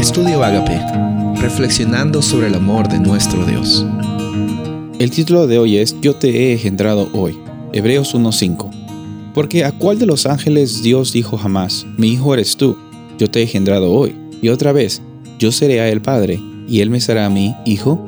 Estudio Agape, reflexionando sobre el amor de nuestro Dios. El título de hoy es Yo te he engendrado hoy, Hebreos 1.5. Porque a cuál de los ángeles Dios dijo jamás, mi hijo eres tú, yo te he engendrado hoy. Y otra vez, yo seré a él padre, y él me será a mí hijo.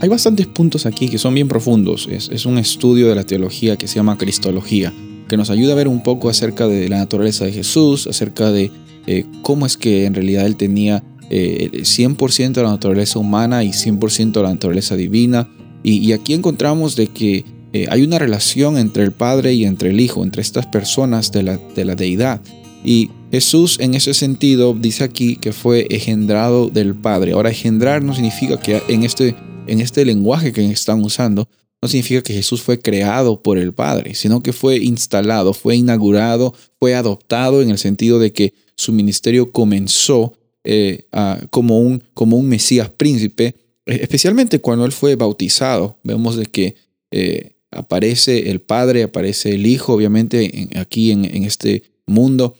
Hay bastantes puntos aquí que son bien profundos. Es, es un estudio de la teología que se llama Cristología, que nos ayuda a ver un poco acerca de la naturaleza de Jesús, acerca de eh, cómo es que en realidad él tenía 100% eh, de la naturaleza humana y 100% de la naturaleza divina. Y, aquí encontramos de que eh, hay una relación entre el Padre y entre el Hijo, entre estas personas de la, de la deidad. Y Jesús en ese sentido dice aquí que fue engendrado del Padre. Ahora, engendrar no significa que en este, en este lenguaje que están usando, no significa que Jesús fue creado por el Padre, sino que fue instalado, fue inaugurado, fue adoptado en el sentido de que su ministerio comenzó eh, como, un, como un Mesías príncipe, e, especialmente cuando él fue bautizado. Vemos de que eh, aparece el Padre, aparece el Hijo, obviamente aquí en, este mundo,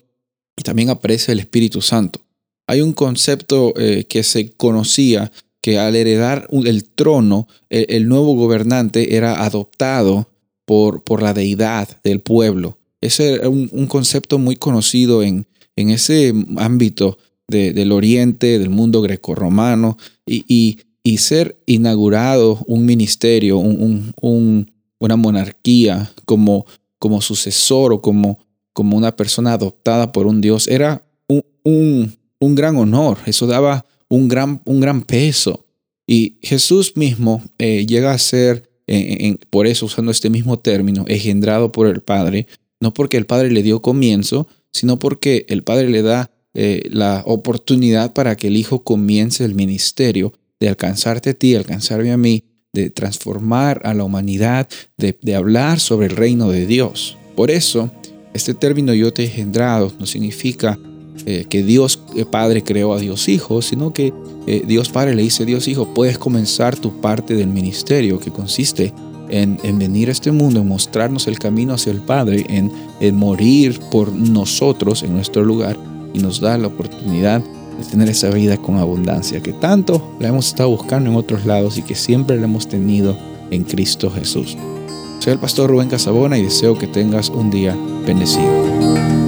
y también aparece el Espíritu Santo. Hay un concepto eh, que se conocía que al heredar el trono, el, nuevo gobernante era adoptado por, por, la deidad del pueblo. Ese era un, concepto muy conocido en, en ese ámbito del oriente, del mundo grecorromano, y, y, y, ser inaugurado un ministerio, un, un, una monarquía como, como sucesor o como, como una persona adoptada por un Dios, era un, un gran honor. Eso daba un gran, un gran peso. Y Jesús mismo eh, llega a ser, por eso usando este mismo término, engendrado por el Padre, no porque el Padre le dio comienzo, sino porque el Padre le da eh, la oportunidad para que el Hijo comience el ministerio de alcanzarte a ti, alcanzarme a mí, de transformar a la humanidad, de, de hablar sobre el reino de Dios. Por eso, este término yo te he engendrado no significa eh, que Dios eh, Padre creó a Dios Hijo, sino que eh, Dios Padre le dice, Dios Hijo, puedes comenzar tu parte del ministerio que consiste en, venir a este mundo, en mostrarnos el camino hacia el Padre, en, en morir por nosotros en nuestro lugar y nos da la oportunidad de tener esa vida con abundancia que tanto la hemos estado buscando en otros lados y que siempre la hemos tenido en Cristo Jesús. Soy el pastor Rubén Casabona y deseo que tengas un día bendecido.